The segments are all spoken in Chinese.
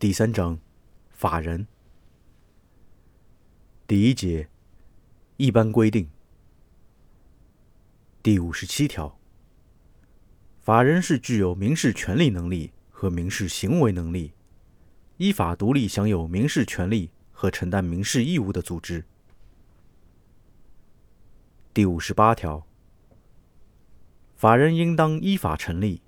第三章，法人。第一节，一般规定。第五十七条，法人是具有民事权利能力和民事行为能力，依法独立享有民事权利和承担民事义务的组织。第五十八条，法人应当依法成立。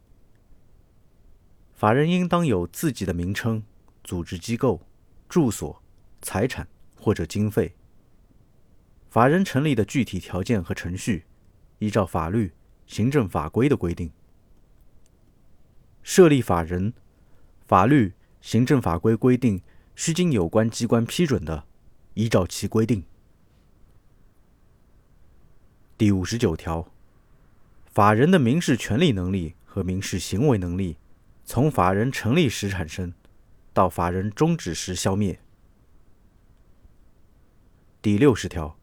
法人应当有自己的名称。组织机构、住所、财产或者经费。法人成立的具体条件和程序，依照法律、行政法规的规定。设立法人，法律、行政法规规定需经有关机关批准的，依照其规定。第五十九条，法人的民事权利能力和民事行为能力，从法人成立时产生。到法人终止时消灭。第六十条，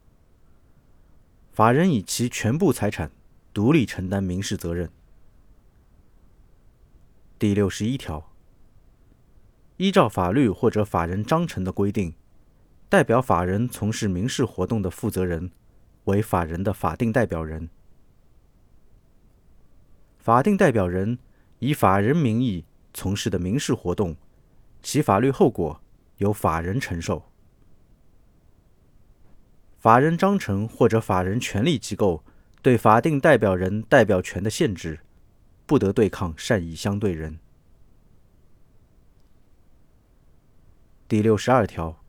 法人以其全部财产独立承担民事责任。第六十一条，依照法律或者法人章程的规定，代表法人从事民事活动的负责人为法人的法定代表人。法定代表人以法人名义从事的民事活动。其法律后果由法人承受。法人章程或者法人权利机构对法定代表人代表权的限制，不得对抗善意相对人。第六十二条，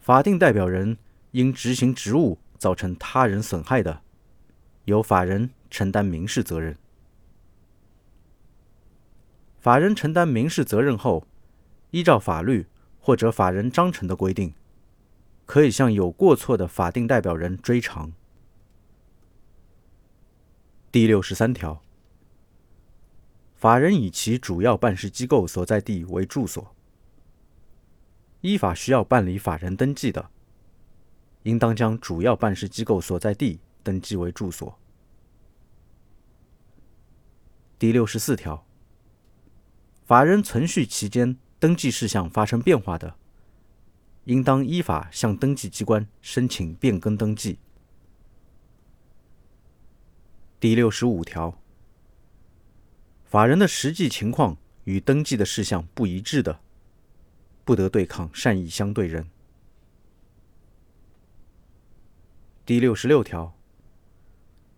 法定代表人因执行职务造成他人损害的，由法人承担民事责任。法人承担民事责任后。依照法律或者法人章程的规定，可以向有过错的法定代表人追偿。第六十三条，法人以其主要办事机构所在地为住所，依法需要办理法人登记的，应当将主要办事机构所在地登记为住所。第六十四条，法人存续期间。登记事项发生变化的，应当依法向登记机关申请变更登记。第六十五条，法人的实际情况与登记的事项不一致的，不得对抗善意相对人。第六十六条，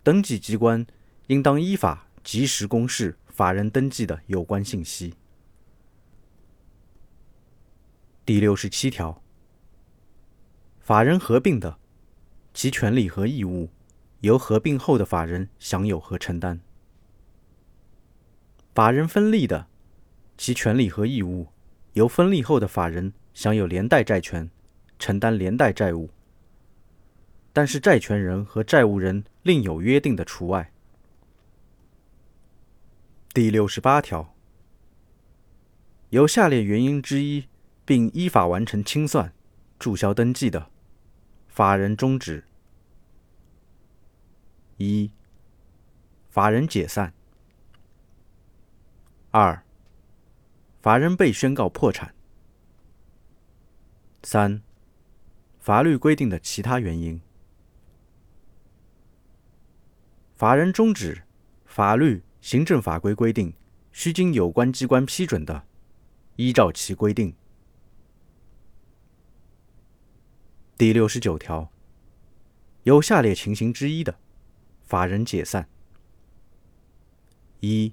登记机关应当依法及时公示法人登记的有关信息。第六十七条，法人合并的，其权利和义务由合并后的法人享有和承担；法人分立的，其权利和义务由分立后的法人享有连带债权，承担连带债务，但是债权人和债务人另有约定的除外。第六十八条，有下列原因之一。并依法完成清算、注销登记的，法人终止。一、法人解散；二、法人被宣告破产；三、法律规定的其他原因。法人终止，法律、行政法规规定需经有关机关批准的，依照其规定。第六十九条，有下列情形之一的，法人解散：一、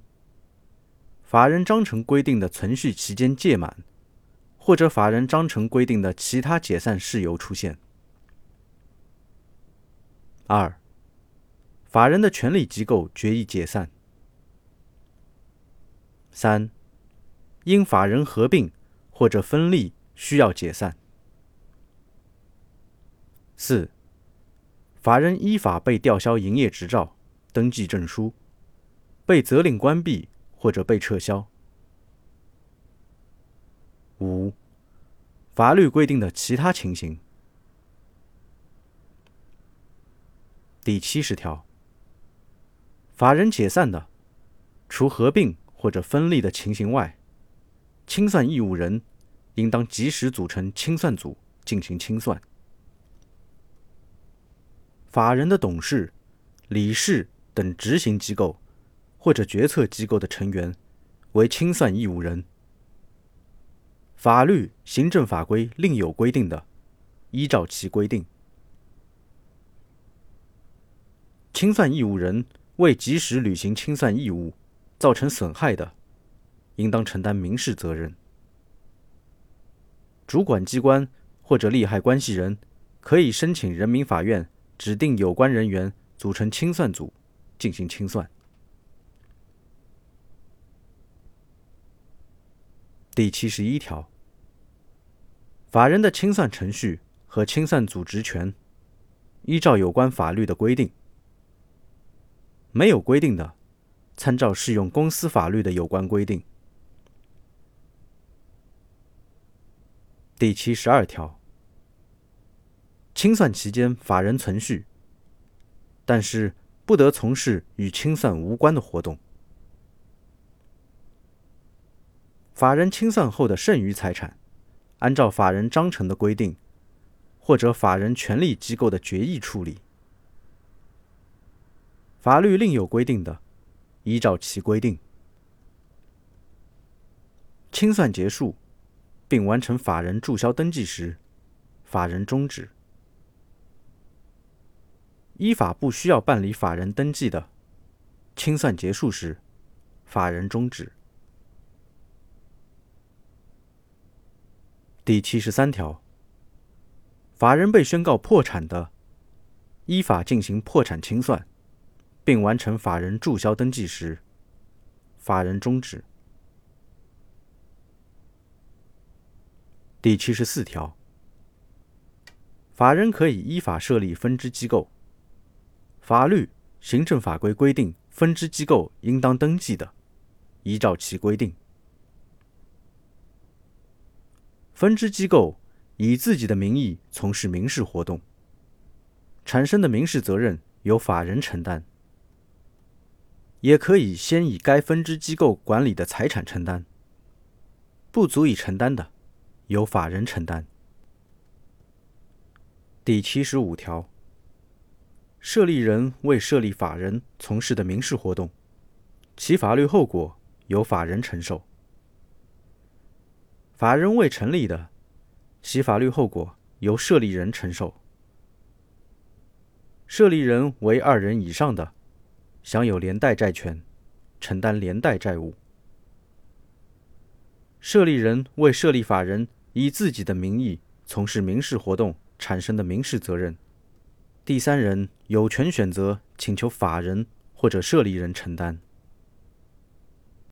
法人章程规定的存续期间届满，或者法人章程规定的其他解散事由出现；二、法人的权利机构决议解散；三、因法人合并或者分立需要解散。四、法人依法被吊销营业执照、登记证书，被责令关闭或者被撤销。五、法律规定的其他情形。第七十条，法人解散的，除合并或者分立的情形外，清算义务人应当及时组成清算组进行清算。法人的董事、理事等执行机构或者决策机构的成员为清算义务人。法律、行政法规另有规定的，依照其规定。清算义务人未及时履行清算义务，造成损害的，应当承担民事责任。主管机关或者利害关系人可以申请人民法院指定有关人员组成清算组进行清算。第七十一条，法人的清算程序和清算组职权，依照有关法律的规定。没有规定的，参照适用公司法律的有关规定。第七十二条，清算期间法人存续，但是不得从事与清算无关的活动。法人清算后的剩余财产，按照法人章程的规定，或者法人权利机构的决议处理。法律另有规定的，依照其规定。清算结束，并完成法人注销登记时，法人终止。依法不需要办理法人登记的，清算结束时，法人终止。第七十三条，法人被宣告破产的，依法进行破产清算。并完成法人注销登记时，法人终止。第七十四条，法人可以依法设立分支机构。法律、行政法规规定分支机构应当登记的，依照其规定。分支机构以自己的名义从事民事活动，产生的民事责任由法人承担。也可以先以该分支机构管理的财产承担，不足以承担的，由法人承担。第七十五条，设立人为设立法人从事的民事活动，其法律后果由法人承受；法人未成立的，其法律后果由设立人承受。设立人为二人以上的。享有连带债权，承担连带债务。设立人为设立法人以自己的名义从事民事活动产生的民事责任，第三人有权选择请求法人或者设立人承担。